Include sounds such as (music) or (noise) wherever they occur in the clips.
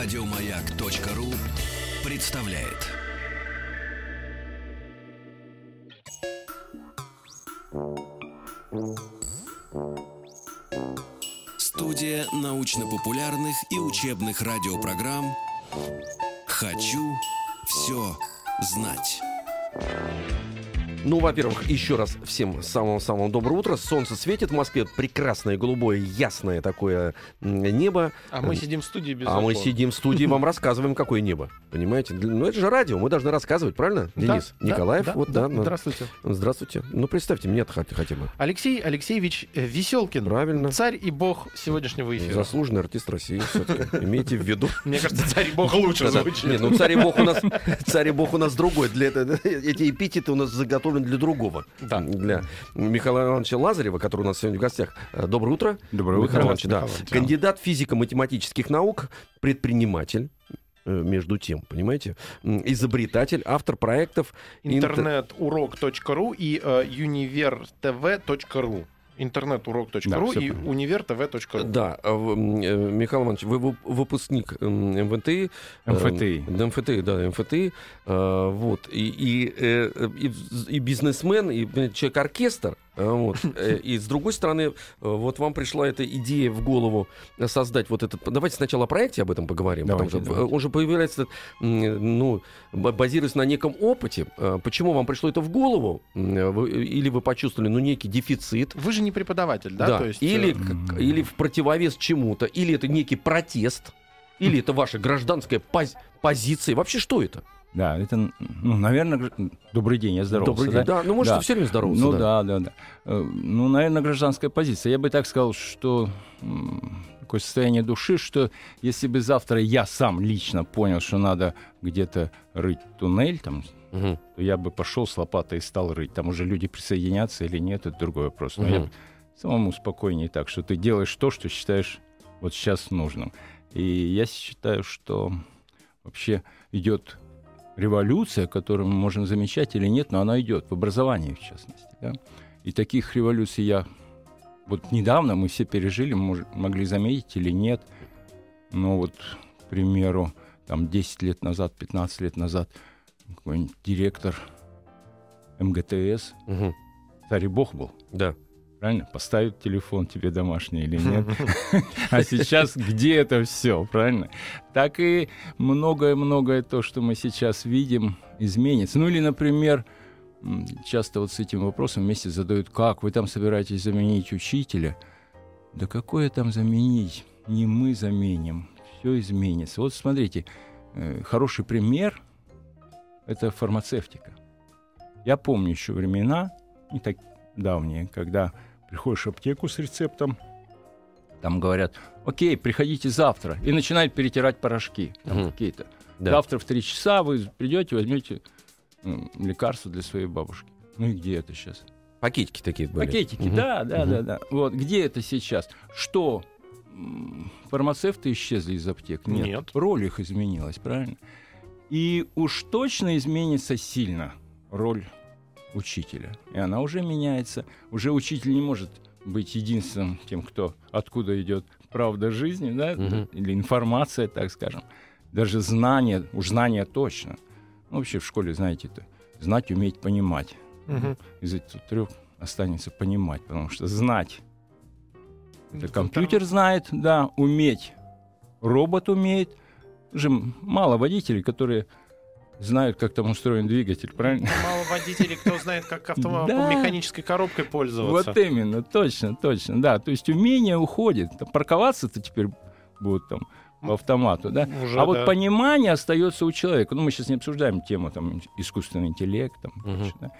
Радиомаяк.ру представляет. Студия научно-популярных и учебных радиопрограмм «Хочу все знать». Ну, во-первых, еще раз всем самого-самого доброго утра. Солнце светит в Москве. Прекрасное, голубое, ясное такое небо. А мы сидим в студии без А мы сидим в студии, вам рассказываем, какое небо. Понимаете? Ну, это же радио, мы должны рассказывать, правильно, Денис? Да, Николаев, да, вот, да, да. Здравствуйте. Здравствуйте. Ну, представьте, мне хотя, хотя бы. Алексей Алексеевич э, Веселкин. Правильно. Царь и бог сегодняшнего эфира. Заслуженный артист России. Имейте в виду. (laughs) Мне кажется, царь и бог лучше звучит. Не, ну царь и бог у нас, царь и бог у нас другой. Для эти эпитеты у нас заготовлены для другого. Да. Для Михаила Ивановича Лазарева, который у нас сегодня в гостях. Э, Доброе утро. Доброе Михаил утро. Иванович, да. Михаил Иванович. Кандидат физико-математических наук, предприниматель. э, Между тем, понимаете, изобретатель, автор проектов интер- Интернетурок.ру и э, univertv.ru. Интернетурок.ру Да, и универтв.ру. Да, а э, Михаил Иванович, вы вып- выпусник м, МВТ. э, МФТИ. да, МФТИ, да, МФТИ. э, Вот. И, и, э, э, и и бизнесмен, и человек-оркестр. Э, Вот. (laughs) Э, И с другой стороны, э, вот вам пришла эта идея в голову создать вот этот... Давайте сначала о проекте об этом поговорим. потому Давайте, что, э, давайте. Он же появляется, ну, базируясь на неком опыте. Почему вам пришло это в голову? Или вы почувствовали, ну, некий дефицит? Вы же не преподаватель, да? Да, То есть, или, или в противовес чему-то, или это некий протест, или это ваша гражданская поз- позиция. Вообще что это? Да, это, ну, наверное, добрый день, я здоровался. Добрый день. Да, ну можете Да. все время здороваться. Ну да, да, да. Э, Ну, наверное, гражданская позиция. Я бы так сказал, что такое состояние души, что если бы завтра я сам лично понял, что надо где-то рыть туннель, там, Мгм. то я бы пошел с лопатой и стал рыть. Там уже люди присоединятся или нет, это другой вопрос. Но я Мгм. самому спокойнее так, что ты делаешь то, что считаешь вот сейчас нужным. И я считаю, что вообще идет революция, которую мы можем замечать или нет, но она идет в образовании, в частности. да. И таких революций я вот недавно мы все пережили, мож- могли заметить или нет. Но вот, к примеру, там 10 лет назад, 15 лет назад какой-нибудь директор МГТС, Мгм. царь и бог был. Да. Правильно? Поставит телефон тебе домашний или нет. (laughs) (laughs) А сейчас где это все, правильно? Так и многое-многое то, что мы сейчас видим, изменится. Ну или, например, часто вот с этим вопросом вместе задают, как вы там собираетесь заменить учителя? Да какое там заменить? Не мы заменим, все изменится. Вот смотрите, э, хороший пример — это фармацевтика. Я помню еще времена, не так давние, когда приходишь в аптеку с рецептом, там говорят, окей, приходите завтра, и начинают перетирать порошки там Мгм. какие-то. Да. Завтра в три часа вы придете, возьмете м, лекарство для своей бабушки. Ну и где это сейчас? Пакетики такие были. Пакетики, Мгм. да, да, Мгм. да, да. Вот где это сейчас? Что? Фармацевты исчезли из аптек? Нет. Нет. Роль их изменилась, правильно? И уж точно изменится сильно роль учителя. И она уже меняется. Уже учитель не может быть единственным тем, кто откуда идет правда жизни, да, Мгм. или информация, так скажем. Даже знание, уж знание точно. Ну, вообще в школе, знаете, это знать, уметь, понимать. Мгм. Из этих трех останется понимать, потому что знать это Ну, компьютер знает, да, уметь робот умеет. Же мало водителей, которые знают, как там устроен двигатель, правильно? Мало водителей, кто знает, как автомобиль (laughs) Да. механической коробкой пользоваться. Вот именно, точно, точно, да. То есть умение уходит. Парковаться-то теперь будут там по автомату, да. Уже, а вот да. понимание остается у человека. Ну, мы сейчас не обсуждаем тему там искусственный интеллект, там, Мгм. прочее, да.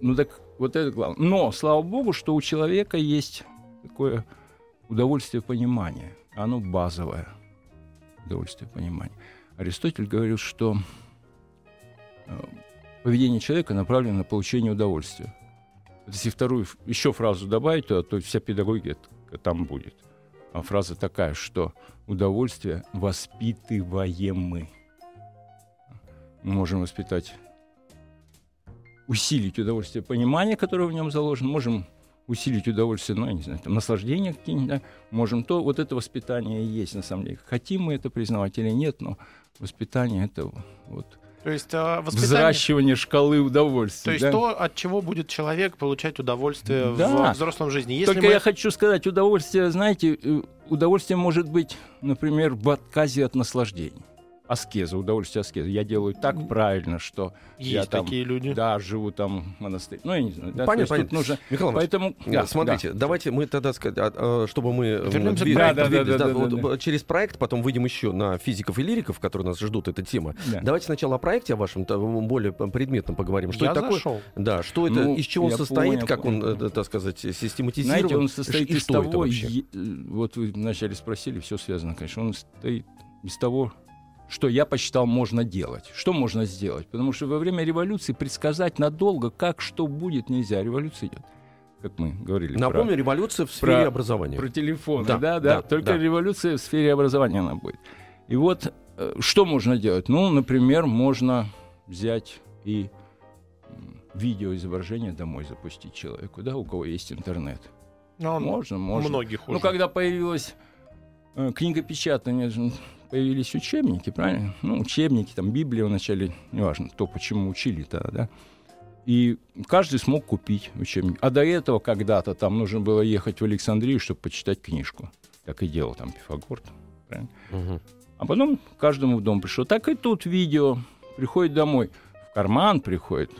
Ну так вот это главное. Но слава богу, что у человека есть такое удовольствие понимания. Оно базовое удовольствие понимания. Аристотель говорил, что поведение человека направлено на получение удовольствия. Вот Если вторую еще фразу добавить, то, то вся педагогика т- там будет. А фраза такая, что удовольствие воспитываемы. Мы можем воспитать, усилить удовольствие понимания, которое в нем заложено, можем усилить удовольствие, ну, я не знаю, там, наслаждение какие-нибудь, да, можем, то вот это воспитание и есть, на самом деле. Хотим мы это признавать или нет, но воспитание — это вот То есть э, воспитание... взращивание шкалы То удовольствия. есть да. то, от чего будет человек получать удовольствие Да. в взрослом жизни. Если Только мы- я хочу сказать, удовольствие, знаете, э, удовольствие может быть, например, в отказе от наслаждений. Аскеза, удовольствие аскеза. Я делаю так правильно, что я Есть там, такие люди. да, живу там в монастыре. Ну, я не знаю. Да, Понятно, понятно. нужно... Михаил Поэтому, Да, да, смотрите, давайте мы тогда, а, а, чтобы мы Вернемся двиг-. Да, да, двигались, да, да, вот, да, да. через проект, потом выйдем еще на физиков и лириков, которые нас ждут, эта тема. да. Давайте сначала о проекте, о вашем более предметно поговорим. Что я это такое? зашел. Да, что это, Ну, из чего он я состоит, понял, как он, понял. э, так сказать, систематизирован? Знаете, он состоит и из что это того, вообще? е- э, вот вы вначале спросили, все связано, конечно, он состоит из того, что я посчитал можно делать. Что можно сделать? Потому что во время революции предсказать надолго, как что будет, нельзя. Революция идет, как мы говорили. про- Напомню, революция в сфере про- образования. Про телефоны, Да, да, да. да, Только да. революция в сфере образования она будет. И вот э, что можно делать? Ну, например, можно взять и видеоизображение домой запустить человеку, да, у кого есть интернет. Но он Можно, можно. многих Ну, уже. когда появилась э, книгопечатание, появились учебники, правильно? Ну, учебники, там, Библия вначале, неважно, кто почему учили тогда, да? И каждый смог купить учебник. А до этого когда-то там нужно было ехать в Александрию, чтобы почитать книжку. Так и делал там Пифагор. правильно? Мгм. А потом каждому в дом пришло. Так и тут видео. Приходит домой, в карман приходит.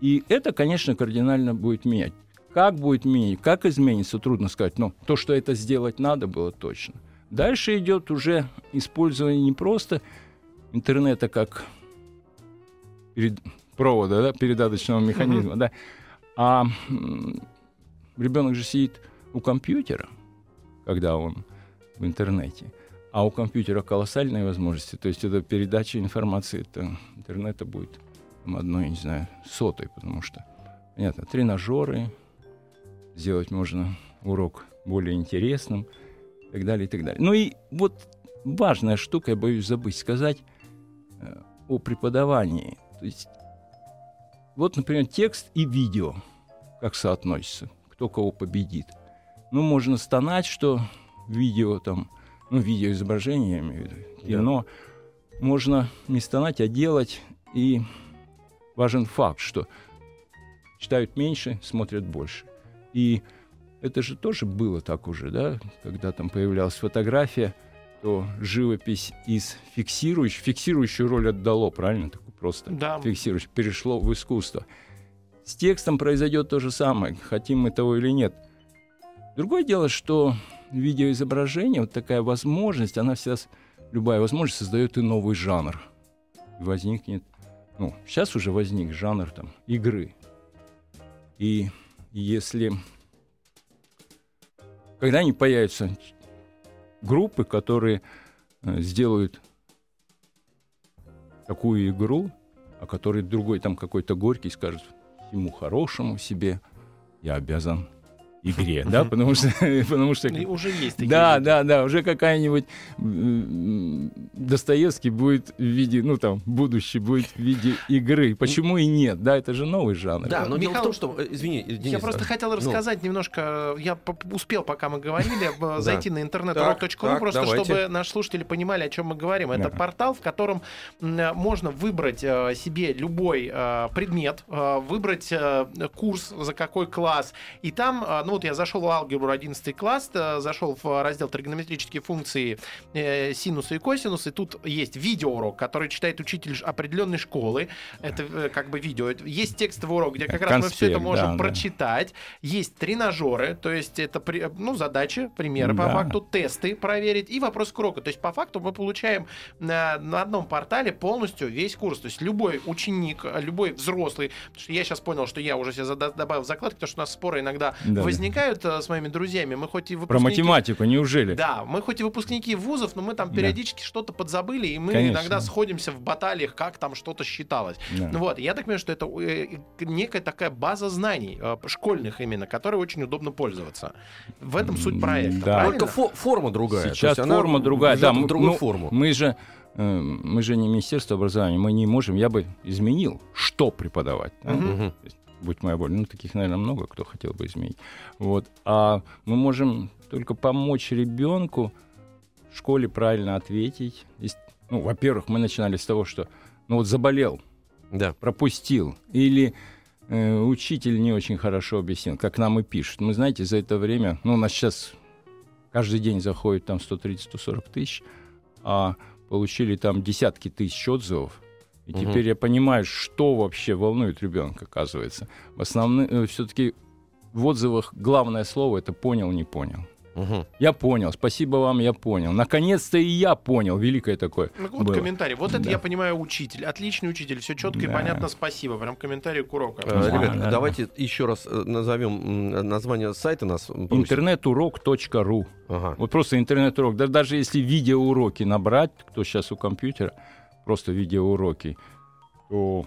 И это, конечно, кардинально будет менять. Как будет менять, как изменится, трудно сказать. Но то, что это сделать надо, было точно. Дальше идет уже использование не просто интернета как перед- провода, да, передаточного механизма, да, а ребенок же сидит у компьютера, когда он в интернете. А у компьютера колоссальные возможности. То есть это передача информации, это интернета будет там, одной, не знаю, сотой, потому что, понятно, тренажеры, сделать можно урок более интересным так далее, и так далее. Ну и вот важная штука, я боюсь забыть сказать, э, о преподавании. То есть вот, например, текст и видео, как соотносятся, кто кого победит. Ну, можно стонать, что видео там, ну, видеоизображение, я имею в виду, кино, можно не стонать, а делать. И важен факт, что читают меньше, смотрят больше. И это же тоже было так уже, да, когда там появлялась фотография, то живопись из фиксирующей, фиксирующую роль отдало, правильно, такую просто Да. фиксирующую, перешло в искусство. С текстом произойдет то же самое, хотим мы того или нет. Другое дело, что видеоизображение, вот такая возможность, она с- любая возможность создает и новый жанр. И возникнет, ну, сейчас уже возник жанр там игры. И если когда-нибудь появятся? Группы, которые э, сделают такую игру, о которой другой там какой-то горький скажет ему хорошему себе я обязан игре, да, потому что, (laughs) потому что уже есть такие да, люди. да, да, уже какая-нибудь Достоевский будет в виде, ну там, будущий будет в виде игры. Почему и нет? Да, это же новый жанр. Да, но дело в том, что... э, Извини, Денис. Я просто а, хотел ну, рассказать немножко, я успел, пока мы говорили, зайти на интернет Так, rock.ru, так, просто давайте. чтобы наши слушатели понимали, о чем мы говорим. Это Да. портал, в котором можно выбрать э, себе любой э, предмет, э, выбрать э, курс, за какой класс. И там, э, ну вот я зашел в алгебру 11 класс, э, зашел в раздел тригонометрические функции э, синусы и косинусы. Тут есть видеоурок, который читает учитель определенной школы. Это э, как бы видео. Есть текстовый урок, где как раз мы все это Конспект, можем да, да. прочитать. Есть тренажеры, то есть это ну, задачи, примеры по Да. факту, тесты проверить и вопрос к уроку. То есть по факту мы получаем на, на одном портале полностью весь курс. То есть любой ученик, любой взрослый, я сейчас понял, что я уже себе добавил закладки, потому что у нас споры иногда Да, да. Возникают э, с моими друзьями. Мы хоть и Про выпускники... математику, неужели? Да, мы хоть и выпускники вузов, но мы там Да. периодически что-то подзабыли, и мы Конечно. иногда сходимся в баталиях, как там что-то считалось. Да. Ну Вот, я так понимаю, что это э, некая такая база знаний, э, школьных именно, которой очень удобно пользоваться. В этом суть проекта, да. правильно? Только фо- форма другая. Сейчас форма другая, да, мы- другую ну, форму. Мы же, мы же не Министерство образования, мы не можем, я бы изменил, что преподавать. да. Мгм. Будь моя воля. Ну, таких, наверное, много, кто хотел бы изменить. Вот. А мы можем только помочь ребенку в школе правильно ответить. Ну, во-первых, мы начинали с того, что ну вот заболел, Да. пропустил, или э, учитель не очень хорошо объяснил, как нам и пишут. Мы, знаете, за это время, ну, у нас сейчас каждый день заходит там 130-140 тысяч, а получили там десятки тысяч отзывов. И Мгм. теперь я понимаю, что вообще волнует ребенка, оказывается. В основном, все-таки в отзывах главное слово это понял, не понял. Мгм. Я понял, спасибо вам, я понял. Наконец-то и я понял, великое такое. Ну, вот было. комментарий. Вот это Да. я понимаю учитель. Отличный учитель, все четко и Да. понятно, спасибо. Прям комментарий к уроку. Э, Да, Ребят, да, давайте еще раз э, назовем название сайта нас. Интернетурок.ру. Ага. Вот просто интернет-урок. Да, даже если видеоуроки набрать, кто сейчас у компьютера, просто видеоуроки, то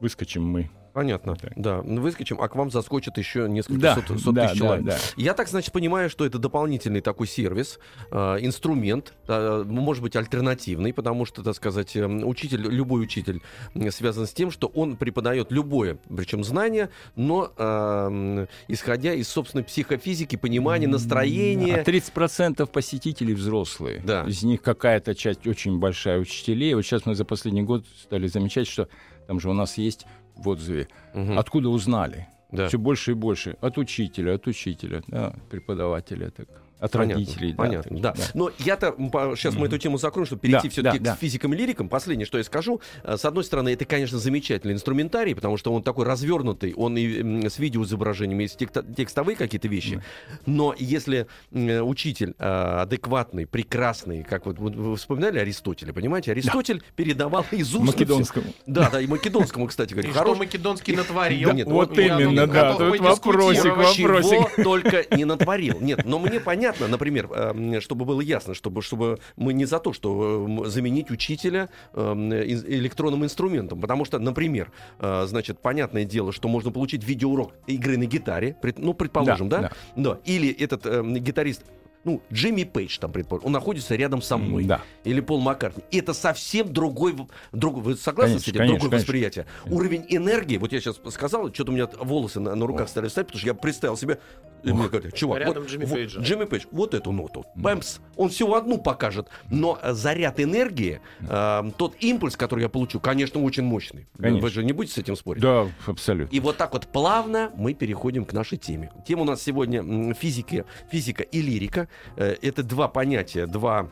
выскочим мы. Понятно. Так. Да, ну, выскочим, а к вам заскочит еще несколько Да, сот, сот да, тысяч да, человек. да. Я так, значит, понимаю, что это дополнительный такой сервис, э, инструмент, э, может быть, альтернативный, потому что, так сказать, э, учитель, любой учитель связан с тем, что он преподает любое, причем знание, но э, м, исходя из собственной психофизики, понимания, настроения. А 30% посетителей взрослые. Да. Из них какая-то часть очень большая учителей. Вот сейчас мы за последний год стали замечать, что там же у нас есть в отзыве. Мгм. Откуда узнали? Да. Все больше и больше. От учителя, от учителя, да, преподавателя, так, от Понятно, родителей. да, Понятно, да. так, Но я-то сейчас мы Мгм. эту тему закроем, чтобы перейти Да, все-таки да, к да. физикам и лирикам. Последнее, что я скажу. Э, С одной стороны, это, конечно, замечательный инструментарий, потому что он такой развернутый, он и с видеоизображениями, есть текста- текстовые какие-то вещи. Но если м, учитель э, адекватный, прекрасный, как вот, вы вспоминали Аристотеля, понимаете? Аристотель передавал из уст. Македонскому. Да, да, и македонскому, кстати говоря. И что Македонский натворил? Да, нет, вот Я именно, тут да, готов тут вопросик, вопросик. Чего только не натворил. Нет, но мне понятно, например, э, чтобы было ясно, чтобы, чтобы мы не за то, что э, заменить учителя э, ин- электронным инструментом. Потому что, например, э, значит, понятное дело, что можно получить видеоурок игры на гитаре, ну, предположим, да? Да, Да. Или этот э, гитарист ну, Джимми Пейдж, там, предположим, он находится рядом со мной. Да. Или Пол Маккартни. Это совсем другой, другой вы согласны с Конечно, этим? конечно, другое конечно. восприятие. Уровень энергии, вот я сейчас сказал, что-то у меня волосы на, на руках стали встать, потому что я представил себе, и мне говорят, чувак, Рядом вот, Джимми вот, Пейджа. Джимми Пейдж, вот эту ноту, бэмс, он всего одну покажет, но э, заряд энергии, э, тот импульс, который я получу, конечно, очень мощный. Конечно. Вы же не будете с этим спорить? Да, абсолютно. И вот так вот плавно мы переходим к нашей теме. Тема у нас сегодня физики, физика и лирика. Э, Это два понятия, два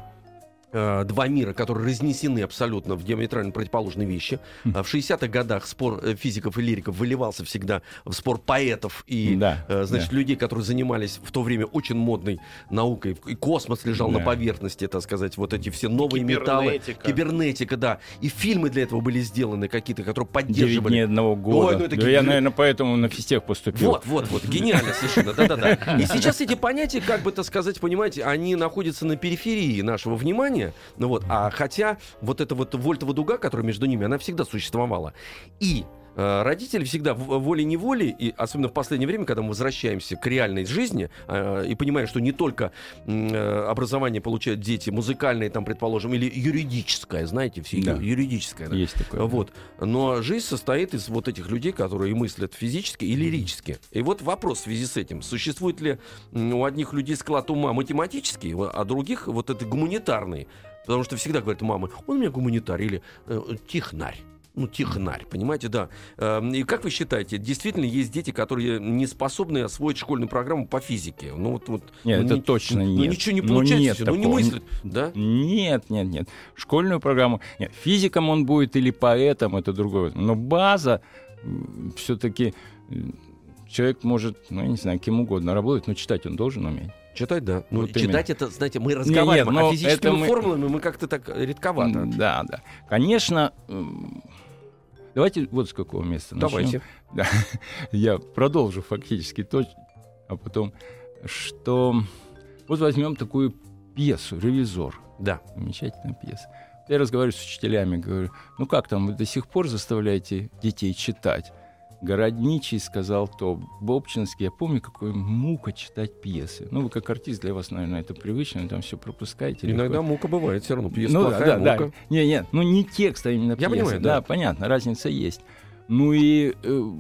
два мира, которые разнесены абсолютно в диаметрально противоположные вещи. А В 60-х годах спор э, физиков и лириков выливался всегда в спор поэтов и Да, э, значит, да. людей, которые занимались в то время очень модной наукой. И космос лежал на Да. поверхности, так сказать, вот эти все новые металлы. Кибернетика. Кибернетика, да. И фильмы для этого были сделаны какие-то, которые Девять поддерживали. дней одного года. Ой, ну это Да я, наверное, поэтому на физтех поступил. Вот, вот, вот, гениально совершенно, да-да-да. И сейчас эти понятия, как бы так сказать, понимаете, они находятся на периферии нашего внимания, ну вот, а хотя вот эта вот вольтова дуга, которая между ними, она всегда существовала. И родители всегда в- волей-неволей, и особенно в последнее время, когда мы возвращаемся к реальной жизни э, и понимаем, что не только э, образование получают дети, музыкальное, там, предположим, или юридическое, знаете, все Да. юридическое. да. Есть такое. Вот. Но жизнь состоит из вот этих людей, которые мыслят физически и лирически. И вот вопрос в связи с этим. Существует ли у одних людей склад ума математический, а других вот это гуманитарный? Потому что всегда говорят мамы, он у меня гуманитарий или э, технарь. Ну, технарь, понимаете, да. Эм, И как вы считаете, действительно есть дети, которые не способны освоить школьную программу по физике? Ну, вот, вот, Нет, ну, это ни- точно ну, нет. ничего не Ну, получается, нет всё, ну, не мыслят, да? Нет, нет, нет. Школьную программу. Нет, физиком он будет или поэтом, это другое. Но база все-таки человек может, ну, я не знаю, кем угодно работать, но читать он должен уметь. Читать, да. Ну, Вот читать это, знаете, мы разговариваем, нет, но а физическими мы- формулами мы как-то так редковато. Да, да. Конечно, давайте вот с какого места начнем. Давайте. (laughs) Да. Я продолжу фактически то, а потом, что вот возьмем такую пьесу «Ревизор». Да. Замечательная пьеса. Я разговариваю с учителями, говорю, ну как там, вы до сих пор заставляете детей читать? Городничий сказал то, Бобчинский, я помню, какой мука читать пьесы. Ну, вы как артист, для вас, наверное, это привычно, там все пропускаете. легко. Иногда мука бывает все равно. Пьеса Ну плохая, да, мука. да. Не, нет, ну не текст, а именно Я пьеса. понимаю, да. да. понятно, разница есть. Ну и э,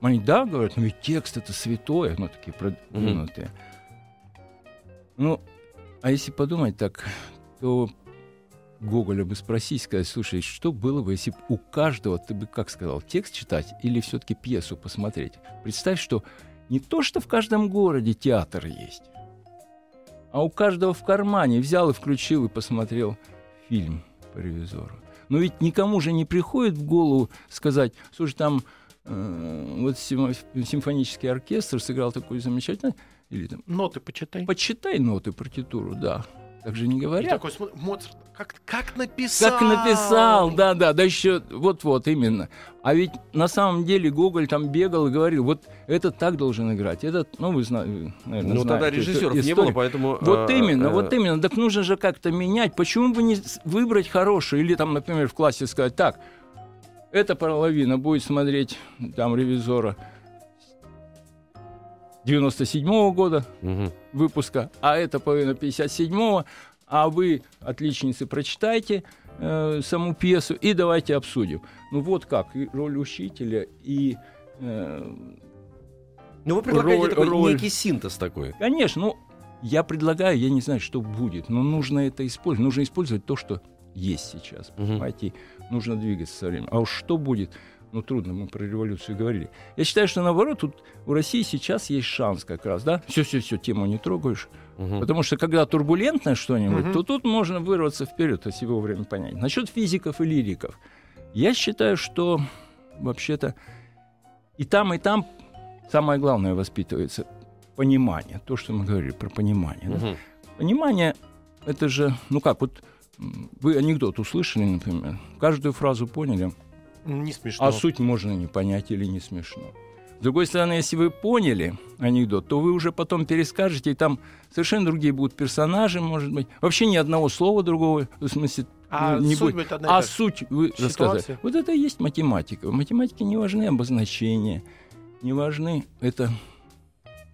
Они, да, говорят, ну ведь текст это святое, ну такие продвинутые. Ну, а если подумать так, то Гоголя бы спросить, сказать, слушай, что было бы, если бы у каждого, ты бы, как сказал, текст читать или все-таки пьесу посмотреть? Представь, что не то, что в каждом городе театр есть, а у каждого в кармане взял и включил и посмотрел фильм по ревизору. Но ведь никому же не приходит в голову сказать, слушай, там э, вот симфонический оркестр сыграл такой замечательный, или там... Ноты почитай. Почитай ноты, партитуру, да. Так же не говорят. И такой, Моцарт, как, как написал. Как написал, да, да, да еще вот-вот именно. А ведь на самом деле Гоголь там бегал и говорил, вот этот так должен играть, этот, ну вы знаете, наверное, Ну тогда режиссеров не было, поэтому. Вот а, именно, а, вот именно. Так нужно же как-то менять. Почему бы не выбрать хороший или там, например, в классе сказать, так, эта половина будет смотреть там ревизора 97 -го года угу. выпуска, а эта половина 57-го, а вы, отличницы, прочитайте э, саму пьесу и давайте обсудим. Ну вот как, и роль учителя и... Э, ну вы предлагаете роль, такой роль... некий синтез такой. Конечно, ну я предлагаю, я не знаю, что будет, но нужно это использовать. Нужно использовать то, что есть сейчас, угу. понимаете? Нужно двигаться со временем. А уж что будет, ну трудно, мы про революцию говорили. Я считаю, что наоборот, тут у России сейчас есть шанс как раз, да? Все-все-все, тему не трогаешь. Угу. Потому что когда турбулентно что-нибудь, угу. то тут можно вырваться вперед, если вовремя понять. Насчет физиков и лириков. Я считаю, что вообще-то и там, и там самое главное воспитывается понимание. То, что мы говорили про понимание. Угу. Да? Понимание это же, ну как, вот вы анекдот услышали, например, каждую фразу поняли – не смешно. А суть можно не понять или не смешно. С другой стороны, если вы поняли анекдот, то вы уже потом перескажете, и там совершенно другие будут персонажи, может быть. Вообще ни одного слова другого, в смысле, а не суть будет. А суть вы рассказали. Вот это и есть математика. В математике не важны обозначения, не важны это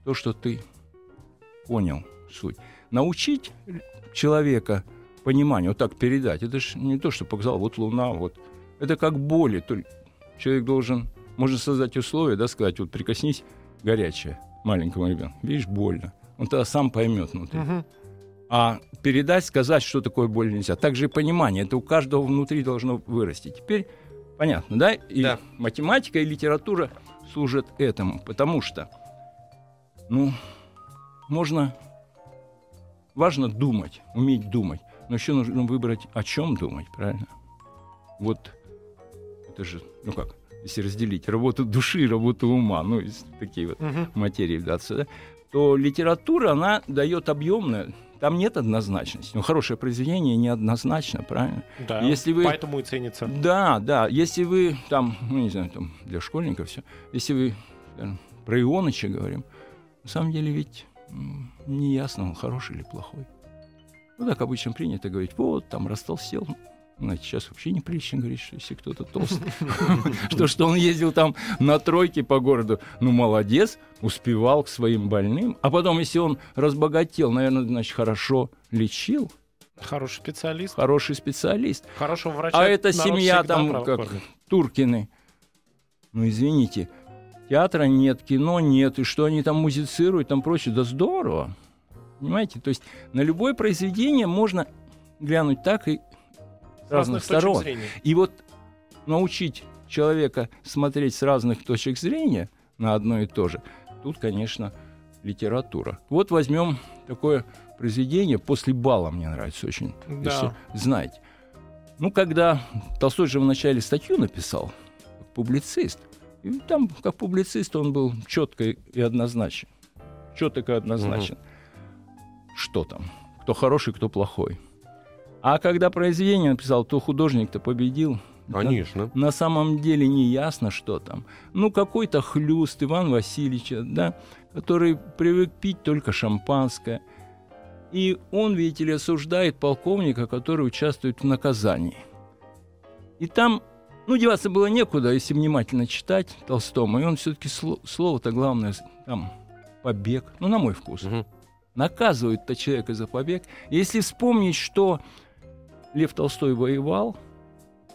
то, что ты понял суть. Научить человека пониманию, вот так передать, это же не то, что показал, вот Луна, вот это как боли. Человек должен, можно создать условия, да, сказать, вот прикоснись горячее маленькому ребенку. Видишь, больно. Он тогда сам поймет внутри. Угу. А передать, сказать, что такое боль нельзя. Также и понимание. Это у каждого внутри должно вырасти. Теперь понятно, да? И да. математика, и литература служат этому. Потому что, ну, можно... Важно думать, уметь думать. Но еще нужно выбрать, о чем думать, правильно? Вот это же, ну как, если разделить работу души и работу ума, ну, такие вот угу. материи вдаться, да, то литература, она дает объемное, там нет однозначности. Ну, хорошее произведение неоднозначно, правильно? Да, если вы... поэтому и ценится. Да, да. Если вы там, ну, не знаю, там, для школьников все, если вы скажем, про Ионыча говорим, на самом деле ведь не ясно, он хороший или плохой. Ну, так обычно принято говорить, вот, там, растолстел, Знаете, сейчас вообще неприлично говорить, что если кто-то толстый, (laughs) что, что он ездил там на тройке по городу. Ну, молодец, успевал к своим больным. А потом, если он разбогател, наверное, значит, хорошо лечил. Хороший специалист. Хороший специалист. Хорошего врача. А эта семья там, как Туркины. Ну, извините, театра нет, кино нет, и что они там музицируют, там прочее. Да здорово. Понимаете? То есть на любое произведение можно глянуть так и разных сторон. Зрения. И вот научить человека смотреть с разных точек зрения на одно и то же, тут, конечно, литература. Вот возьмем такое произведение «После бала» мне нравится очень, да. если знаете. Ну, когда Толстой же вначале статью написал, публицист, и там, как публицист, он был четко и однозначен. Четко и однозначен. Угу. Что там? Кто хороший, кто плохой. А когда произведение написал, то художник-то победил. Конечно. На, на самом деле не ясно, что там. Ну, какой-то хлюст Иван Васильевича, да, который привык пить только шампанское. И он, видите ли, осуждает полковника, который участвует в наказании. И там, ну, деваться было некуда, если внимательно читать Толстому. И он все-таки сло, слово-то главное, там, побег, ну, на мой вкус. Угу. Наказывает-то человека за побег. Если вспомнить, что Лев Толстой воевал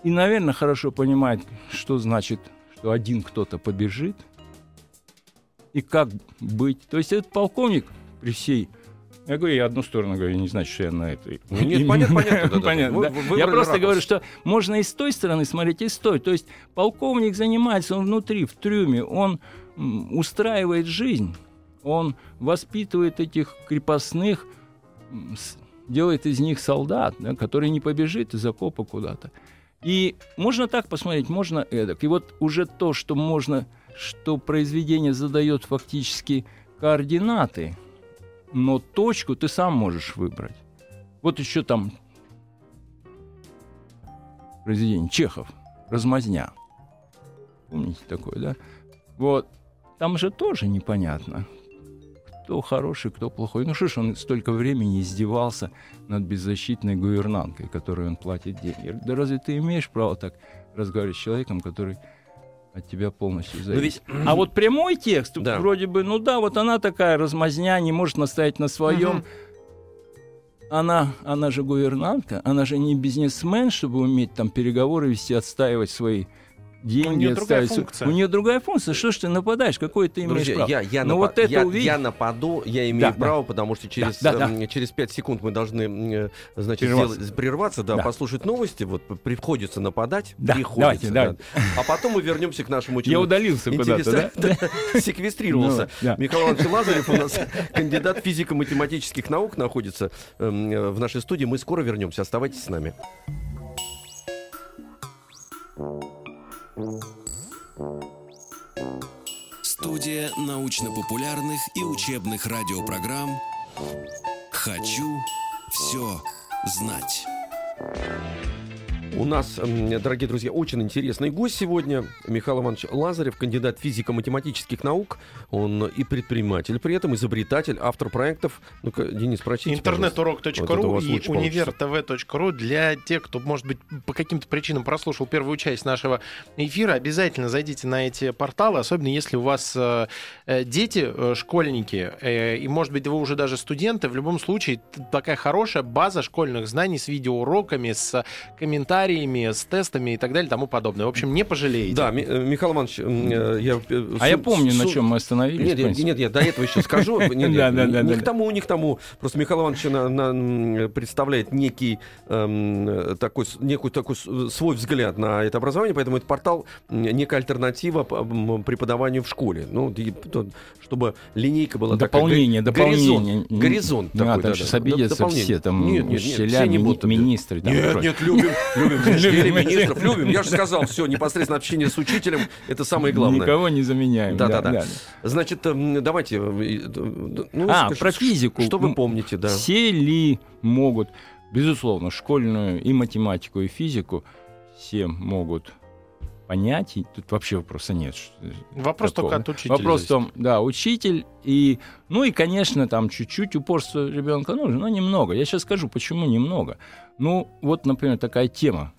и, наверное, хорошо понимает, что значит, что один кто-то побежит, и как быть. То есть этот полковник при всей я говорю, я одну сторону говорю, не значит, что я на этой. Ну, нет, понятно, понятно. Да, да, (laughs) понятно да. да. Я просто ракурс. говорю, что можно и с той стороны смотреть, и с той. То есть полковник занимается, он внутри, в трюме, он устраивает жизнь, он воспитывает этих крепостных, делает из них солдат, да, который не побежит из окопа куда-то. И можно так посмотреть, можно эдак. И вот уже то, что можно, что произведение задает фактически координаты, но точку ты сам можешь выбрать. Вот еще там произведение Чехов, «Размазня». Помните такое, да? Вот. Там же тоже непонятно, кто хороший, кто плохой. Ну что ж, он столько времени издевался над беззащитной гувернанткой, которой он платит деньги. Да разве ты имеешь право так разговаривать с человеком, который от тебя полностью зависит. Ведь... А вот прямой текст, да. вроде бы, ну да, вот она такая размазня, не может настоять на своем. Угу. Она, она же гувернантка, она же не бизнесмен, чтобы уметь там переговоры вести, отстаивать свои деньги у нее другая функция. У нее другая функция. Что ж ты нападаешь? Какое ты имеешь Друзья, право? Я, я, ну, напа- вот это я, увидеть... я нападу, я имею да, право, да. потому что через, да, да, э, через 5 секунд мы должны э, значит, прерваться. Сделать, прерваться, да, да. послушать новости. Вот приходится нападать. Да, приходится, давайте, да. А потом мы вернемся к нашему Я удалился куда-то, (laughs) да? Секвестрировался. Ну, Михаил Иванович Лазарев у нас (laughs) кандидат физико-математических наук находится эм, э, в нашей студии. Мы скоро вернемся. Оставайтесь с нами. Студия научно-популярных и учебных радиопрограмм «Хочу все знать». У нас, дорогие друзья, очень интересный гость сегодня. Михаил Иванович Лазарев, кандидат физико-математических наук. Он и предприниматель, при этом изобретатель, автор проектов. Ну-ка, Денис, прочтите, Интернет-урок.ру вот и универтв.ру для тех, кто, может быть, по каким-то причинам прослушал первую часть нашего эфира. Обязательно зайдите на эти порталы, особенно если у вас э, э дети, э, школьники, и, может быть, вы уже даже студенты. В любом случае, такая хорошая база школьных знаний с видеоуроками, с комментариями комментариями, с тестами и так далее и тому подобное. В общем, не пожалеете. Да, э, Михаил Иванович, э, я... Э, а я помню, на чем мы остановились. Нет, нет, нет, до этого еще скажу. (laughs) Не к тому, не к тому. Просто Михаил Иванович представляет некий эм, такой, некую такой свой взгляд на это образование, поэтому этот портал некая альтернатива преподаванию в школе. Ну, чтобы линейка была дополнение, такая. Дополнение, Горизонт. Горизонт такой. Да, там сейчас обидятся все, там, учителя, министры. Нет, нет, любим, (laughs) любим министров, любим. Я же сказал, все, непосредственно общение с учителем, это самое главное. Никого не заменяем. Да, да, да. Значит, эм, давайте... Э, ну, а, про физику. Что вы помните, да? Все ли могут, безусловно, школьную и математику, и физику все могут понять, и тут вообще вопроса нет. Вопрос такого. только от учителя. Вопрос в том, да, учитель, и, ну и, конечно, там чуть-чуть упорство ребенка нужно, но немного. Я сейчас скажу, почему немного. Ну, вот, например, такая тема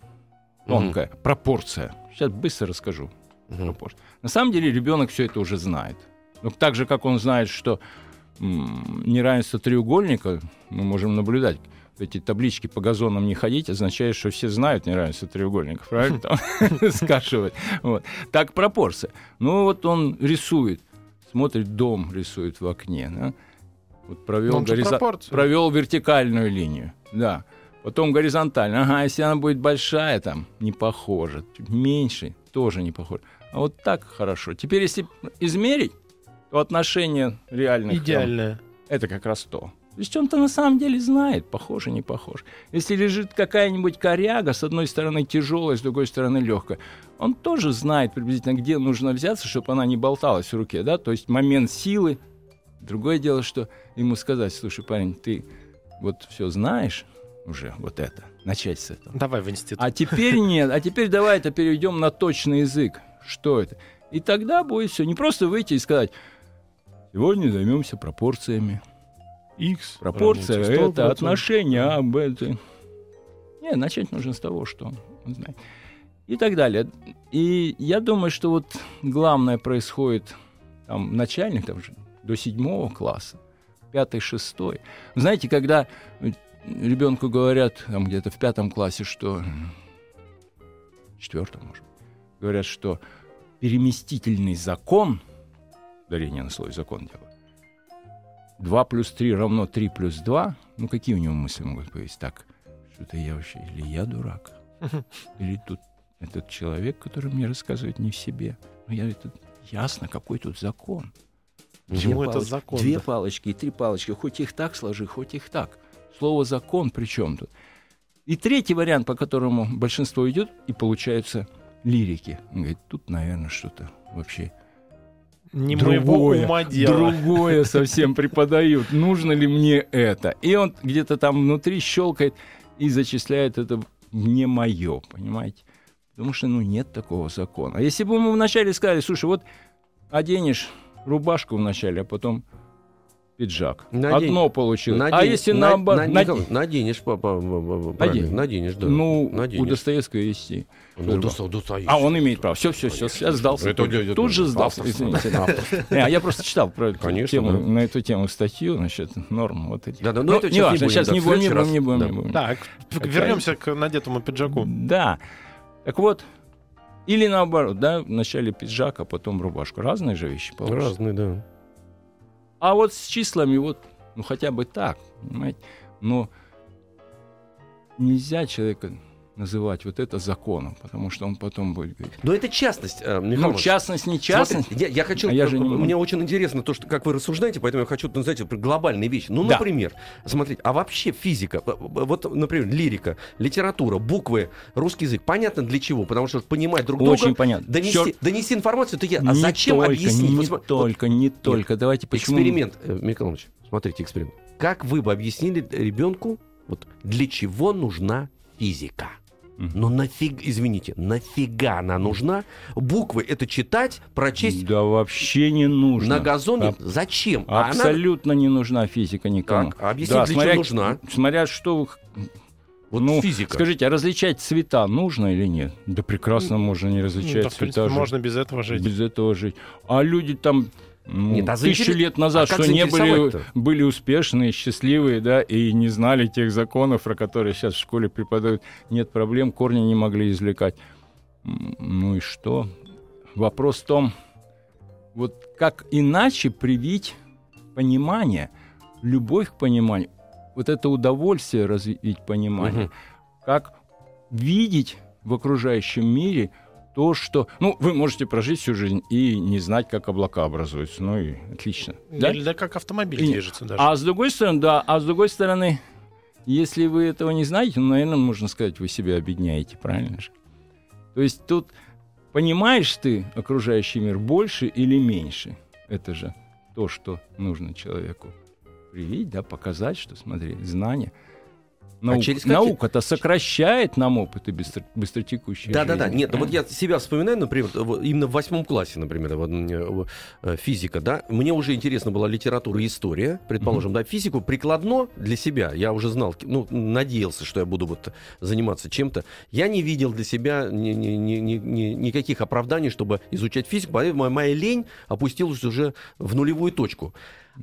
тонкая, угу. пропорция. Сейчас быстро расскажу. Угу. На самом деле ребенок все это уже знает. Но так же, как он знает, что м- неравенство треугольника, мы можем наблюдать, эти таблички по газонам не ходить, означает, что все знают неравенство треугольников, правильно? (laughs) (laughs) Скашивать. Так пропорция. Ну вот он рисует, смотрит, дом рисует в окне. Вот провел, провел вертикальную линию. Да. Потом горизонтально. Ага, если она будет большая, там, не похоже. Чуть меньше, тоже не похоже. А вот так хорошо. Теперь, если измерить, то отношение реальных... Идеальное. Там, это как раз то. То есть он-то на самом деле знает, похоже, не похож. Если лежит какая-нибудь коряга, с одной стороны тяжелая, с другой стороны легкая, он тоже знает приблизительно, где нужно взяться, чтобы она не болталась в руке, да, то есть момент силы. Другое дело, что ему сказать, слушай, парень, ты вот все знаешь уже, вот это, начать с этого. Давай в институт. А теперь нет, а теперь давай это перейдем на точный язык. Что это? И тогда будет все. Не просто выйти и сказать, сегодня займемся пропорциями X. Пропорция — это отношение А, Б. Это... Нет, начать нужно с того, что он знает. И так далее. И я думаю, что вот главное происходит там, начальник там, до седьмого класса, пятый, шестой. Знаете, когда ребенку говорят там где-то в пятом классе, что четвертом, может, говорят, что переместительный закон ударение на слове закон делаю. 2 плюс 3 равно 3 плюс 2. Ну, какие у него мысли могут появиться? Так, что-то я вообще... Или я дурак? Или тут этот человек, который мне рассказывает не в себе? Ну, я это... Ясно, какой тут закон. Почему Две это палоч- закон? Две да? палочки и три палочки. Хоть их так сложи, хоть их так. Слово закон при чем тут? И третий вариант, по которому большинство идет, и получаются лирики. Он говорит, тут, наверное, что-то вообще Не другое, ума дело. другое совсем преподают. Нужно ли мне это? И он где-то там внутри щелкает и зачисляет это не мое, понимаете? Потому что, ну, нет такого закона. А если бы ему вначале сказали, слушай, вот оденешь рубашку вначале, а потом пиджак. Надень- Одно получилось. а Надень- если на- наоборот... на- наде- Николай, наденешь, папа, Надень. наденешь, да. Ну, наденешь. у Достоевского есть и Ну. Доста- Достоевский. А он имеет право. Все, все, все, сейчас сдался. Это- тут, это- тут же это сдался. авторство. Извините. а я просто читал про эту Конечно, тему, да. на эту тему статью, насчет норм вот эти. Да, да, но Ну, это сейчас не важно, не сейчас будем, не будем, не будем, не будем, Да. не будем. Так, вернемся к надетому пиджаку. Да. Так вот, или наоборот, да, вначале пиджак, а потом рубашку. Разные же вещи получаются. Разные, да. А вот с числами вот, ну хотя бы так, понимаете. Но нельзя человека называть вот это законом, потому что он потом будет говорить. Но это частность, э, Михаил Ну, частность, не частность. Смотрите, я, я хочу, А я же не мне очень интересно то, что как вы рассуждаете, поэтому я хочу, ну, знаете, глобальные вещи. Ну, Да. например, смотрите, а вообще физика, э, э, вот, например, лирика, литература, буквы, русский язык, понятно для чего? Потому что понимать друг друга, Очень понятно. донести, Чёрт. донести информацию, то я, а не зачем только, объяснить? Не Вот только, не только. Давайте вот почему... эксперимент, э, Михаил смотрите, эксперимент. Как вы бы объяснили ребенку, вот, для чего нужна физика? Мгм. Ну нафиг, извините, нафига она нужна? Буквы это читать, прочесть Да вообще не нужно. на газоне. Аб- Зачем? А она- Абсолютно не нужна физика никому. Так, а объясните, Да, для смотря, чего нужна? Смотря что... вы- Вот ну, физика. Скажите, а различать цвета нужно или нет? Да прекрасно можно не Ну, различать да, в принципе, цвета. жить. можно без этого жить. без этого жить. А люди там ну, Нет, а тысячу заинтерес- лет назад, а что не были, были успешные, счастливые, да, и не знали тех законов, про которые сейчас в школе преподают, нет проблем, корни не могли извлекать. Ну и что? Вопрос в том, вот как иначе привить понимание, любовь к пониманию, вот это удовольствие развить понимание, Мгм. как видеть в окружающем мире то, что... Ну, вы можете прожить всю жизнь и не знать, как облака образуются. Ну и отлично. Да? Или да как автомобиль И- движется даже. А с другой стороны, да, а с другой стороны, если вы этого не знаете, ну, наверное, можно сказать, вы себя объединяете, правильно же? То есть тут понимаешь ты окружающий мир больше или меньше? Это же то, что нужно человеку привить, да, показать, что, смотри, знание. Через какие- наука-то сокращает нам опыты быстро, быстротекущей Да, да, да. жизни, Нет, ну вот правильно? я себя вспоминаю, например, именно в восьмом классе, например, вот, м, э, физика, да. Мне уже интересна была литература и история, предположим, да. Физику прикладно для себя. Я уже знал, ну, надеялся, что я буду вот заниматься чем-то. Я не видел для себя ни- ни- ни- ни- ни- никаких оправданий, чтобы изучать физику. Поэтому моя лень опустилась уже в нулевую точку.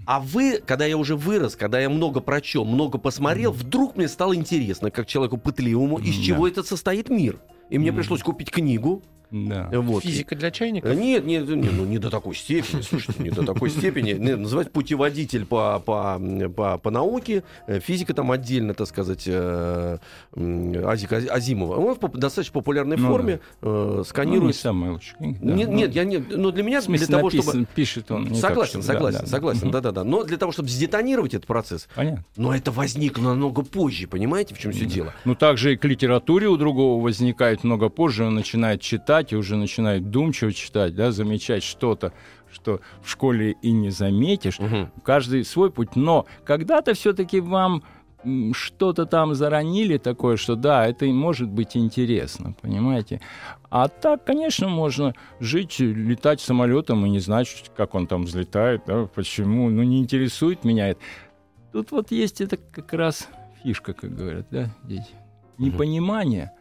А вы, когда я уже вырос, когда я много прочел, много посмотрел, вдруг мне стало интересно, как человеку пытливому, из Да. чего этот состоит мир. И мне Мгм. пришлось купить книгу. Да. Вот. Физика для чайников? Э, Нет, нет, нет, ну не до такой степени, слушайте, не до такой степени. Называть путеводитель по, по, по, по науке, э, физика там отдельно, так сказать, э, м, Азика Азимова. Он в достаточно популярной Ну форме э, Ну, не сканирует. лучшая книга, да. нет, Ну, нет, я не, но для меня смысле, для того, написан- чтобы пишет он. не так, согласен, да, согласен, да, да. согласен, да-да-да. Но для того, чтобы сдетонировать этот процесс, Понятно. но это возникло намного позже, понимаете, в чем все дело? Ну, также и к литературе у другого возникает много позже. Он начинает читать и уже начинает думчиво читать, да, замечать что-то, что в школе и не заметишь. Мгм. Каждый свой путь. Но когда-то все-таки вам что-то там заронили такое, что да, это и может быть интересно, понимаете? А так, конечно, можно жить, летать самолетом и не знать, как он там взлетает, да, почему, ну не интересует меня это. Тут вот есть это как раз фишка, как говорят, да, дети. Непонимание.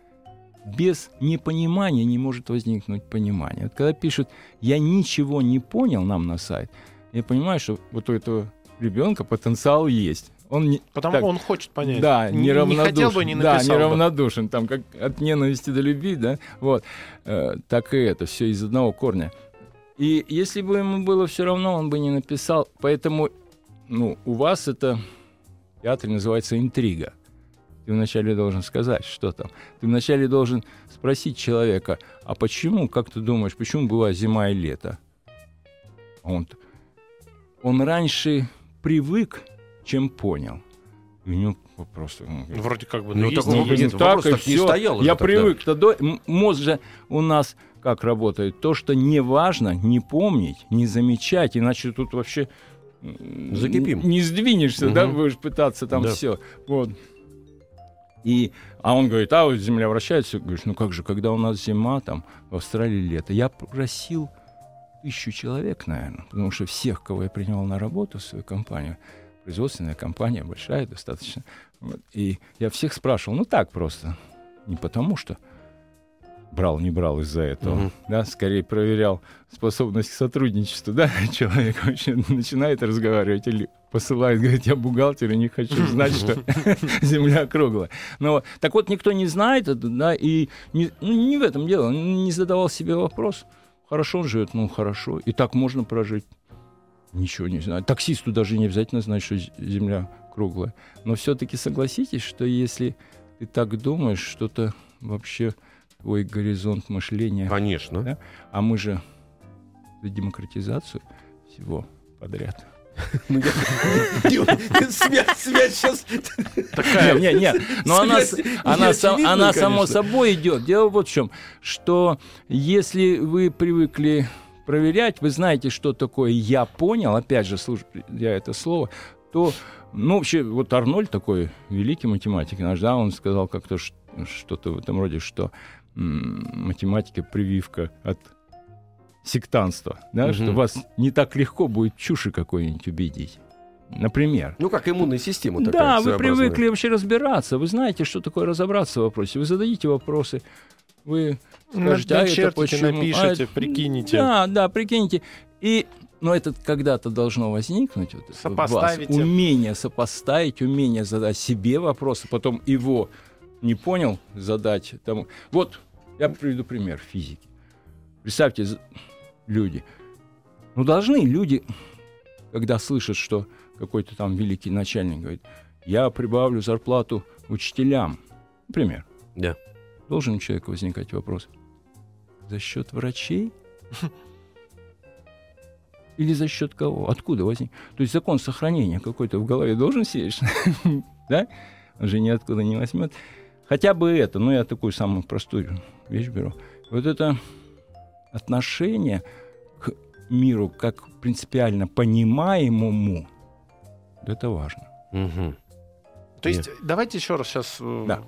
Без непонимания не может возникнуть понимание. Вот когда пишут «я ничего не понял» нам на сайт, я понимаю, что вот у этого ребенка потенциал есть. Он не, Потому так, он хочет понять. да, Не- неравнодушен. Не хотел бы, не да, написал бы. неравнодушен, там как от ненависти до любви, да, вот. Э, так и это, все из одного корня. И если бы ему было все равно, он бы не написал. Поэтому, ну, у вас это театр называется интрига. Ты вначале должен сказать, что там. Ты вначале должен спросить человека, а почему, как ты думаешь, почему была зима и лето? Он, он раньше привык, чем понял. И у него просто... Ну, Вроде как бы, Ну, есть, такого не нет, есть. вопрос так и так не стоял Я привык. то до- Мозг же у нас как работает? То, что не важно, не помнить, не замечать, иначе тут вообще Закипим. Не сдвинешься, да, Мгм. будешь пытаться там Да. все. Вот. И, а он говорит, а вот Земля вращается. Говоришь, ну как же, когда у нас зима, там, в Австралии лето. Я просил тысячу человек, наверное, потому что всех, кого я принимал на работу в свою компанию, производственная компания большая достаточно, вот, и я всех спрашивал, ну так просто, не потому что брал, не брал из-за этого, Мгм. да, скорее проверял способность к сотрудничеству, (laughs) да, человек вообще начинает разговаривать или посылает, говорит, я бухгалтер и не хочу знать, что (laughs) (laughs) земля круглая. Но так вот никто не знает это, да, и не, ну, не в этом дело, он не задавал себе вопрос, хорошо он живет, ну хорошо, и так можно прожить. Ничего не знаю. Таксисту даже не обязательно знать, что Земля круглая. Но все-таки согласитесь, что если ты так думаешь, что-то вообще твой горизонт мышления, Конечно. Да? а мы же за демократизацию всего подряд. (laughs) Ну, я- Связь, связь сейчас... Нет, нет, нет. Но она, она, сам- она само собой идет. Дело вот в чем, что если вы привыкли проверять, вы знаете, что такое «я понял», опять же, слушай, я это слово, то, ну, вообще, вот Арнольд такой великий математик наш, да, он сказал как-то что-то в этом роде, что математика прививка от сектанства, да, Мгм. что вас не так легко будет чуши какой-нибудь убедить. Например. Ну, как иммунная система такая Да, вы привыкли вообще разбираться. Вы знаете, что такое разобраться в вопросе. Вы зададите вопросы. Вы скажете, а это почему? напишите, А прикинете. Да, да, прикиньте. И, но это когда-то должно возникнуть. Вот, в вас. Сопоставите. Умение сопоставить, умение задать себе вопросы, потом его не понял задать. Тому. Вот, я приведу пример физики. Представьте, люди. Ну, должны люди, когда слышат, что какой-то там великий начальник говорит, я прибавлю зарплату учителям, например, Да. должен у человека возникать вопрос, за счет врачей? (laughs) Или за счет кого? Откуда возник? То есть закон сохранения какой-то в голове должен сесть, (laughs) да? Он же ниоткуда не возьмет. Хотя бы это, ну я такую самую простую вещь беру. Вот это отношение к миру как принципиально понимаемому, это важно. Мгм. То есть давайте еще раз сейчас Да.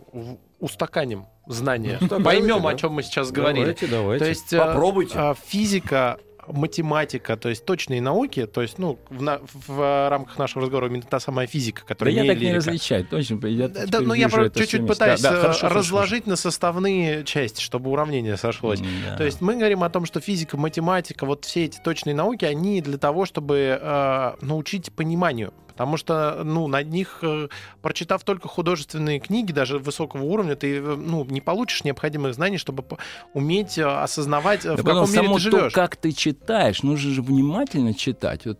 устаканим знания, Устаканивайте, поймем, да. о чем мы сейчас говорили. Давайте, давайте. То есть э, Попробуйте. э, физика, математика, то есть точные науки, то есть ну в, на- в рамках нашего разговора именно та самая физика, Да которая я не так не лирика. различаю, точно. Я Да, теперь ну я чуть-чуть пытаюсь Да, да, э, хорошо, разложить на составные части, чтобы уравнение сошлось. Да. То есть мы говорим о том, что физика, математика, вот все эти точные науки, они для того, чтобы э, научить пониманию. Потому что, ну, на них, э, прочитав только художественные книги, даже высокого уровня, ты, э, ну, не получишь необходимых знаний, чтобы уметь э, осознавать, Да в каком мире ты то, живешь. как ты читаешь, нужно же внимательно читать. Вот,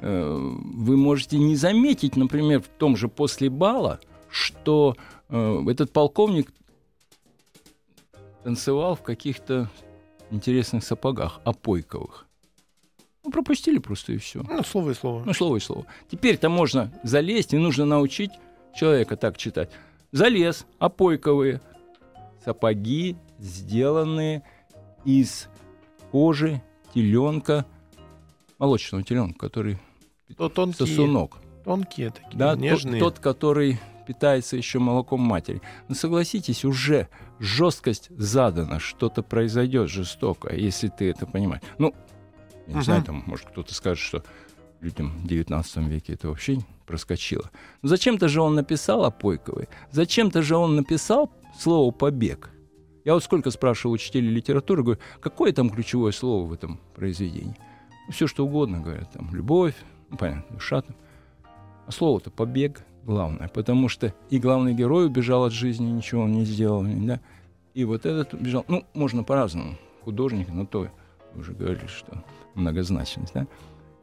э, вы можете не заметить, например, в том же после бала, что э, этот полковник танцевал в каких-то интересных сапогах, опойковых. Ну, пропустили просто и все. Ну, слово и слово. Ну, слово и слово. Теперь-то можно залезть, и нужно научить человека так читать. Залез, опойковые сапоги, сделанные из кожи теленка, молочного теленка, который То тонкие, сосунок. тонкие такие, Да, тот, нежные. тот, который питается еще молоком матери. Но согласитесь, уже жесткость задана, что-то произойдет жестокое, если ты это понимаешь. Ну, я не знаю, там, может, кто-то скажет, что людям в 19 веке это вообще проскочило. Но зачем-то же он написал Опойковой, зачем-то же он написал слово «побег». Я вот сколько спрашивал учителей литературы, говорю, какое там ключевое слово в этом произведении? Ну, все что угодно, говорят, там, любовь, ну, понятно, душа там. А слово-то побег главное, потому что и главный герой убежал от жизни, ничего он не сделал, да? И вот этот убежал. Ну, можно по-разному. Художник на то уже говорили, что многозначность, да?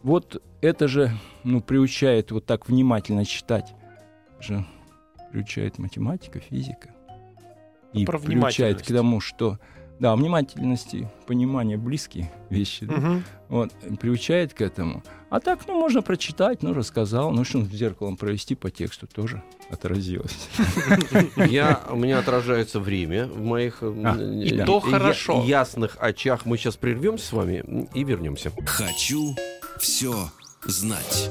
Вот это же, ну, приучает вот так внимательно читать, же приучает математика, физика. И Про приучает к тому, что да, внимательности, понимание близкие (laughs) вещи. да. Мгм. Вот, приучает к этому. А так, ну, можно прочитать, ну, рассказал, ну, что зеркалом провести по тексту тоже отразилось. (laughs) Я, у меня отражается время в моих э, А, м, и то я- хорошо. ясных очах. Мы сейчас прервемся с вами и вернемся. Хочу все знать.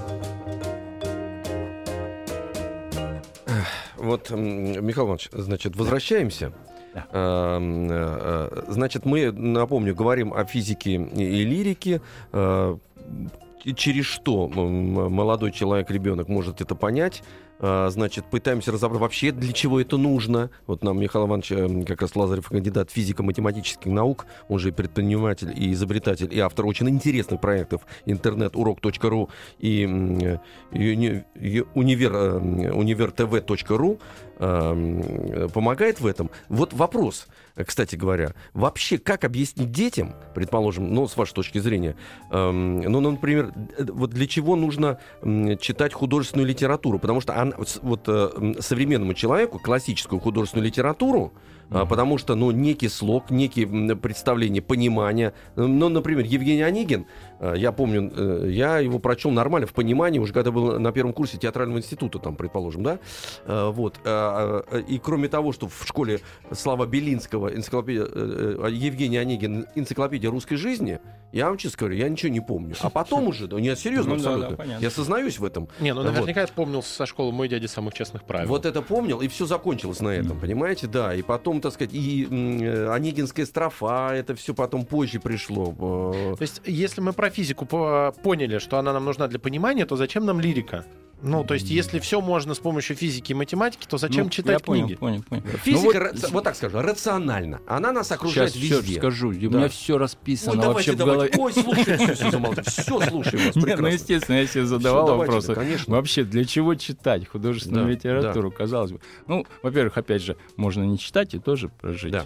Вот, Михаил Иванович, значит, возвращаемся. Да. Эм, э, э, Значит, мы, напомню, говорим о физике и лирике. Э, Через что молодой человек, ребенок может это понять? Значит, пытаемся разобрать вообще, для чего это нужно. Вот нам Михаил Иванович, э, как раз Лазарев, кандидат физико-математических наук, он же и предприниматель, и изобретатель, и автор очень интересных проектов интернет-урок.ру и ю- универ, универтв.ру э, помогает в этом. Вот вопрос, э, кстати говоря, вообще как объяснить детям, предположим, ну, с вашей точки зрения, эм, ну, например, э, вот для чего нужно читать художественную литературу? Потому что она, вот э, современному человеку классическую художественную литературу, а, потому что, ну, некий слог, некие представления, понимание. Ну, например, Евгений Онегин, э, я помню, э, я его прочел нормально в понимании, уже когда был на первом курсе театрального института, там, предположим, да, Э, вот. И кроме того, что в школе Слава Белинского, энциклопедия, э, э, Евгений Онегин, энциклопедия русской жизни, я вам честно говорю, я ничего не помню. А потом уже, да, нет, серьезно, Ну да, да, абсолютно. Я сознаюсь в этом. Не, ну Вот. наверняка я помнил со школы «Мой дядя самых честных правил». Вот это помнил, и все закончилось на этом, понимаете, да. И потом, так сказать, и э, Онегинская строфа, это все потом позже пришло. э, То есть, если мы про физику по- поняли, что она нам нужна для понимания, то зачем нам лирика? Ну, то есть, если все можно с помощью физики и математики, то зачем Ну, читать я понял, книги? Понял, понял. Физика, Ну вот раци- вот, так скажу, рациональна. Она нас окружает Сейчас все везде. скажу. У Да. меня все расписано Ой, вообще давайте, в голове. давайте. Ой, слушай, все, все. Все, слушаем вас. (laughs) Нет, ну, естественно, я себе задавал давайте, вопросы. да, конечно. Вообще, для чего читать художественную Да, литературу, казалось бы? Ну, во-первых, опять же, можно не читать и тоже прожить Да.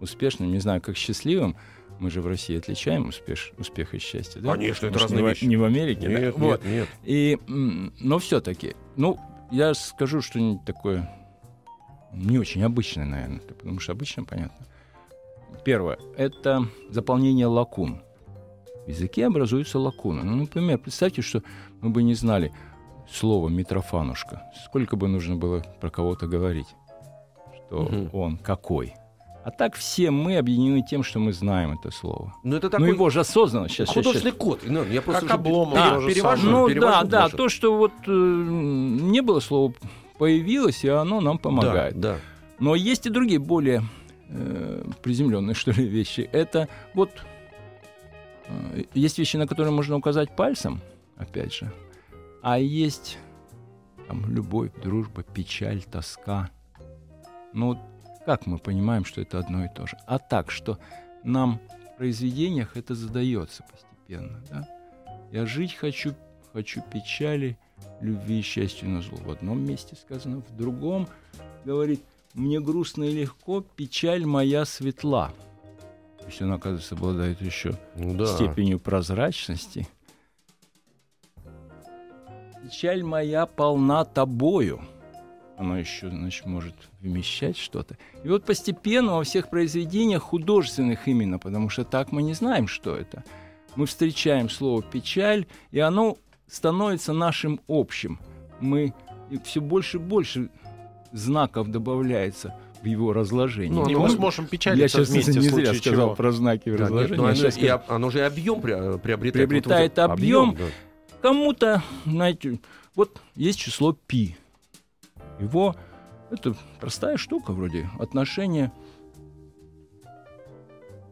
успешным, не знаю, как счастливым. Мы же в России отличаем успеш, успех и счастье, да? Конечно, это разные не, в- вещи. не в Америке, да? Нет, Вот. нет, нет. И, но все-таки, ну, я скажу что-нибудь такое не очень обычное, наверное, потому что обычно понятно. Первое — это заполнение лакун. В языке образуются лакуны. Ну, например, представьте, что мы бы не знали слово «митрофанушка». Сколько бы нужно было про кого-то говорить, что Мгм. он какой. А так все мы объединены тем, что мы знаем это слово. Ну, это Ну, такой его же осознанно сейчас. художественный код. Ну, я просто Как то же перевожу. Ну перевожу да, да, даже. то, что вот э, не было слова, появилось, и оно нам помогает. Да, да. Но есть и другие более э, приземленные, что ли, вещи. Это вот э, есть вещи, на которые можно указать пальцем, опять же, а есть там, любовь, дружба, печаль, тоска. Ну, вот как мы понимаем, что это одно и то же? А так, что нам в произведениях это задается постепенно, да? Я жить хочу, хочу печали, любви и счастью на зло. В одном месте сказано, в другом говорит, мне грустно и легко, печаль моя светла. То есть она, оказывается, обладает еще Ну да. степенью прозрачности. Печаль моя полна тобою. Оно еще, значит, может вмещать что-то. И вот постепенно во всех произведениях художественных именно, потому что так мы не знаем, что это. Мы встречаем слово печаль, и оно становится нашим общим. Мы все больше и больше знаков добавляется в его разложение. Ну, И оно- мы сможем Я печалиться сейчас вместе не зря сказал чего. про знаки Да, нет, разложения. ну, Я оно, щас и скажу. об- оно же и объем приобретает. Приобретает Вот этот объем. да. Кому-то, знаете, вот есть число пи. Его это простая штука вроде отношение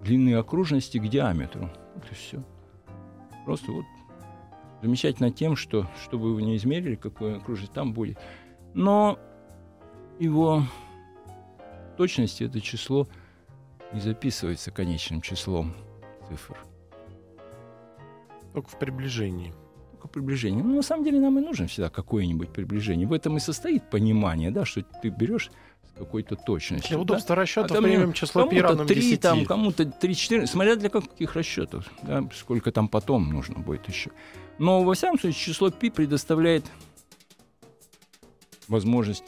длины окружности к диаметру. Вот и все. Просто вот замечательно тем, что что бы вы не измерили, какой окружность там будет. Но его точности это число не записывается конечным числом цифр. Только в приближении. Только приближение. Ну, на самом деле нам и нужно всегда какое-нибудь приближение. В этом и состоит понимание, да, что ты берешь, какой-то точностью. Для да. удобства расчета А примем число пи равным 3, 10. там, кому-то 3, 4, смотря для каких расчетов, да, сколько там потом нужно будет еще. Но, во всяком случае, число пи предоставляет возможность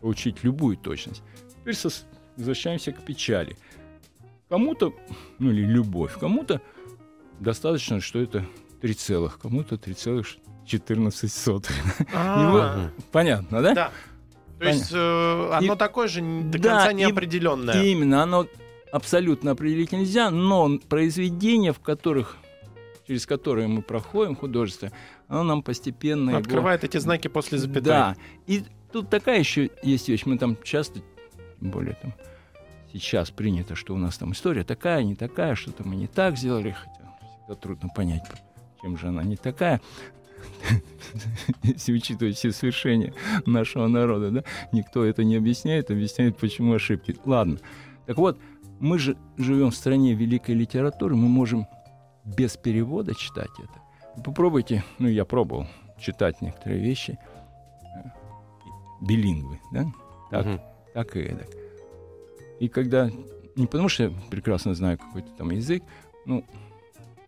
получить любую точность. Теперь сос- возвращаемся к печали. Кому-то, ну или любовь, кому-то достаточно, что это 3 целых, кому-то 3,14. А, (laughs) Его- Понятно, да? Да. То есть э, оно И- такое же до Да, конца и- неопределенное. Именно, оно абсолютно определить нельзя, но произведения, в которых, через которые мы проходим художество, оно нам постепенно его- Открывает эти знаки после запятой. Да. И тут такая еще есть вещь. Мы там часто, тем более там сейчас принято, что у нас там история такая, не такая, что-то мы не так сделали, хотя всегда трудно понять, чем же она не такая. (laughs) Если учитывать все свершения нашего народа, да, никто это не объясняет, объясняет, почему ошибки. Ладно. Так вот, мы же живем в стране великой литературы, мы можем без перевода читать это. Попробуйте, ну я пробовал читать некоторые вещи, э, билингвы, да, так, Мгм. так и эдак. И когда, не потому что я прекрасно знаю какой-то там язык, ну,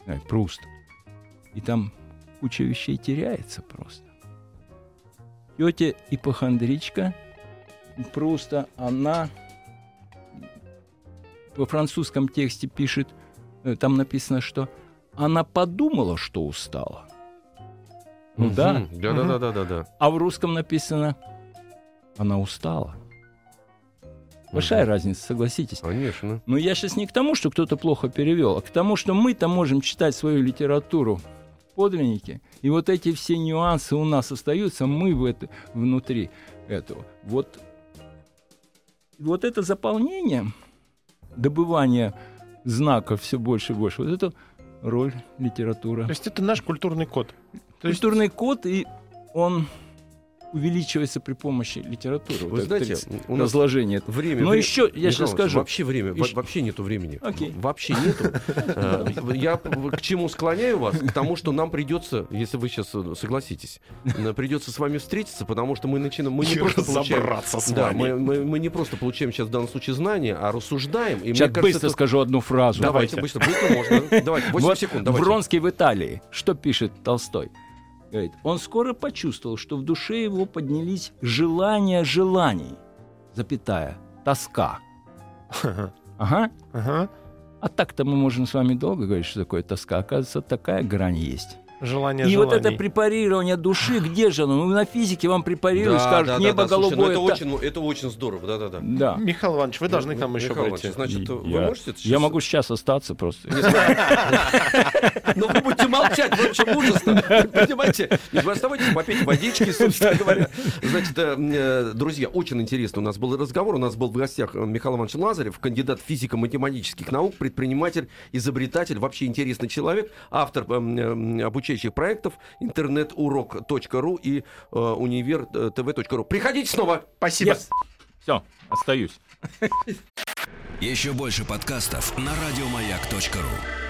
знаю, Пруст, и там куча вещей теряется просто. Тетя ипохондричка Пруста, она во французском тексте пишет, э, там написано, что она подумала, что устала. Ну Мгм. да. Да, да, да, да, да, да. А в русском написано, она устала. Большая Мгм. разница, согласитесь. Конечно. Но я сейчас не к тому, что кто-то плохо перевел, а к тому, что мы-то можем читать свою литературу в подлиннике, и вот эти все нюансы у нас остаются, мы в это, внутри этого. Вот, вот это заполнение, добывание знаков все больше и больше, вот это роль литературы. То есть это наш культурный код. То есть Культурный код, и он увеличивается при помощи литературы. Вы Вот знаете, у нас разложение. время... Но вре- еще, я Михаил сейчас скажу, Вообще время, Еще- вообще нету времени. Окей. Вообще нету. Э, Я к чему склоняю вас? К тому, что нам придется, если вы сейчас согласитесь, э, придется с вами встретиться, потому что мы начинаем... Мы не просто получаем... Да, мы, мы- мы не просто получаем сейчас в данном случае знания, а рассуждаем. И Сейчас мне кажется, быстро это- скажу одну фразу. Давайте, быстро, быстро можно. Давайте, 8 Вот секунд, давайте. Вронский в Италии. Что пишет Толстой? Говорит, он скоро почувствовал, что в душе его поднялись желания желаний, запятая, тоска. Ага. Ага. А так-то мы можем с вами долго говорить, что такое тоска. Оказывается, такая грань есть. Желание И вот это желаний. препарирование души, где же оно? Ну, на физике вам препарируют, Да, скажут, да, да, небо да, слушай, ну голубое. это, та- очень, это очень здорово, да-да-да. Да. Михаил Иванович, вы должны к нам еще Михаил прийти. Значит, вы я, можете... это я сейчас- могу сейчас остаться просто. Ну, вы будете молчать, в общем, ужасно. Понимаете? Вы оставайтесь, попейте водички, собственно говоря. Значит, э, э, друзья, очень интересно у нас был разговор. У нас был в гостях э, Михаил Иванович Лазарев, кандидат физико-математических наук, предприниматель, изобретатель, вообще интересный человек, автор э, э, обучающих проектов интернетурок.ру и э, универ.тв.ру. Приходите снова. Спасибо. Все, остаюсь. Еще больше подкастов на радиомаяк.ру.